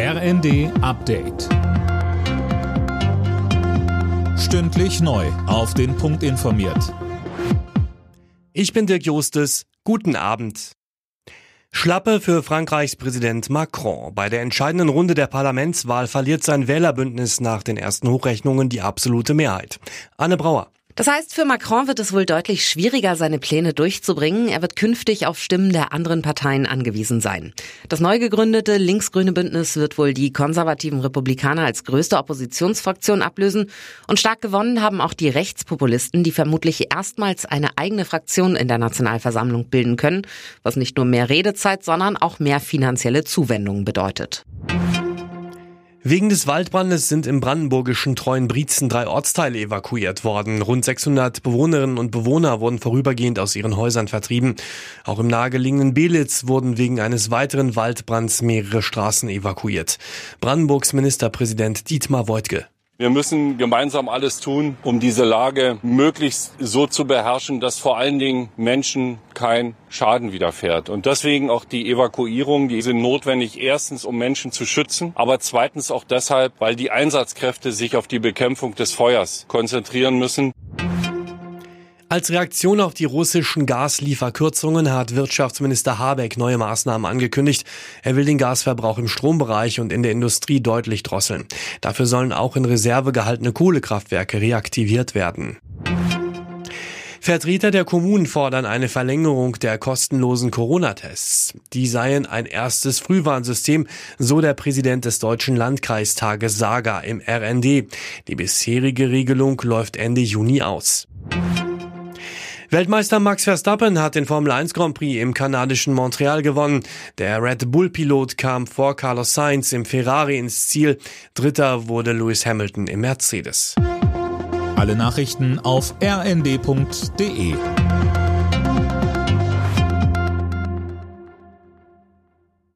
RND Update. Stündlich neu. Auf den Punkt informiert. Ich bin Dirk Justes. Guten Abend. Schlappe für Frankreichs Präsident Macron. Bei der entscheidenden Runde der Parlamentswahl verliert sein Wählerbündnis nach den ersten Hochrechnungen die absolute Mehrheit. Anne Brauer. Das heißt, für Macron wird es wohl deutlich schwieriger, seine Pläne durchzubringen. Er wird künftig auf Stimmen der anderen Parteien angewiesen sein. Das neu gegründete linksgrüne Bündnis wird wohl die konservativen Republikaner als größte Oppositionsfraktion ablösen. Und stark gewonnen haben auch die Rechtspopulisten, die vermutlich erstmals eine eigene Fraktion in der Nationalversammlung bilden können, was nicht nur mehr Redezeit, sondern auch mehr finanzielle Zuwendungen bedeutet. Wegen des Waldbrandes sind im brandenburgischen Treuenbrietzen drei Ortsteile evakuiert worden. Rund 600 Bewohnerinnen und Bewohner wurden vorübergehend aus ihren Häusern vertrieben. Auch im nahegelegenen Belitz wurden wegen eines weiteren Waldbrands mehrere Straßen evakuiert. Brandenburgs Ministerpräsident Dietmar Woidke. Wir müssen gemeinsam alles tun, um diese Lage möglichst so zu beherrschen, dass vor allen Dingen Menschen kein Schaden widerfährt. Und deswegen auch die Evakuierung, die sind notwendig, erstens, um Menschen zu schützen, aber zweitens auch deshalb, weil die Einsatzkräfte sich auf die Bekämpfung des Feuers konzentrieren müssen. Als Reaktion auf die russischen Gaslieferkürzungen hat Wirtschaftsminister Habeck neue Maßnahmen angekündigt. Er will den Gasverbrauch im Strombereich und in der Industrie deutlich drosseln. Dafür sollen auch in Reserve gehaltene Kohlekraftwerke reaktiviert werden. Vertreter der Kommunen fordern eine Verlängerung der kostenlosen Corona-Tests. Die seien ein erstes Frühwarnsystem, so der Präsident des Deutschen Landkreistages Saga im RND. Die bisherige Regelung läuft Ende Juni aus. Weltmeister Max Verstappen hat den Formel 1 Grand Prix im kanadischen Montreal gewonnen. Der Red Bull-Pilot kam vor Carlos Sainz im Ferrari ins Ziel. Dritter wurde Lewis Hamilton im Mercedes. Alle Nachrichten auf rnd.de